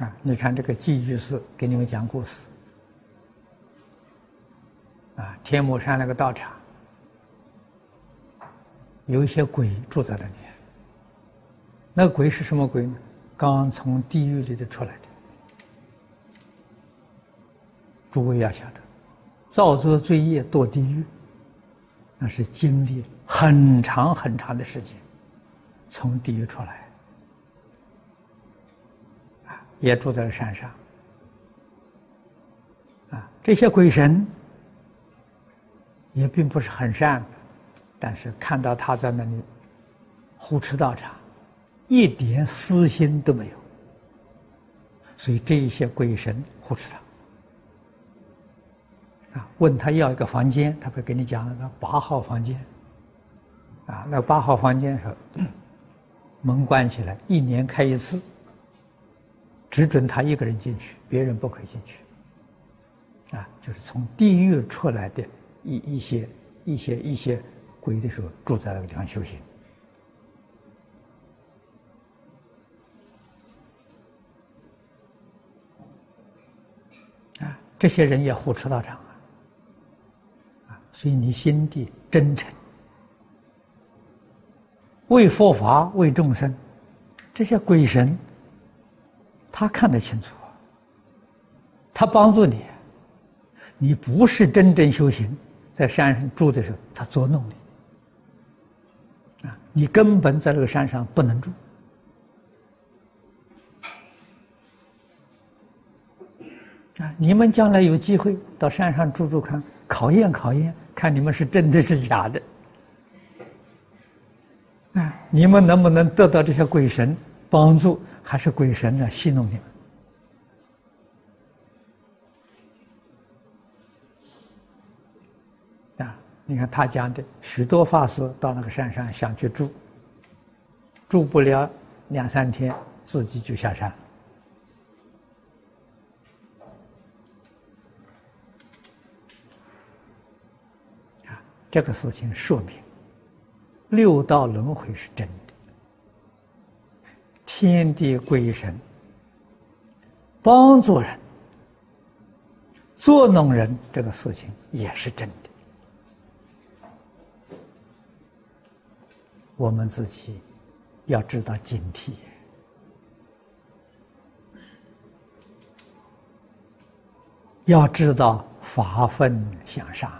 啊，你看这个寄居士给你们讲故事。啊，天目山那个道场，有一些鬼住在那里。那个鬼是什么鬼呢？刚从地狱里头出来的。诸位要晓得，造作罪业堕地狱，那是经历很长很长的时间，从地狱出来。也住在了山上。啊，这些鬼神。也并不是很善，但是看到他在那里胡吃道场，一点私心都没有，所以这一些鬼神护持他。啊，问他要一个房间，他会给你讲那八号房间。啊，那八号房间是 门关起来，一年开一次，只准他一个人进去，别人不可以进去。啊，就是从地狱出来的。一一些一些一些鬼的时候住在那个地方修行啊，这些人也护持道场啊，啊，所以你心地真诚，为佛法为众生，这些鬼神他看得清楚，他帮助你，你不是真正修行。在山上住的时候，他捉弄你啊！你根本在这个山上不能住啊！你们将来有机会到山上住住看，考验考验，看你们是真的是假的啊！你们能不能得到这些鬼神帮助，还是鬼神呢戏弄你们啊？你看他讲的，许多法师到那个山上想去住，住不了两三天，自己就下山。啊，这个事情说明六道轮回是真的，天地鬼神帮助人、作弄人，这个事情也是真的。我们自己要知道警惕，要知道发奋向上。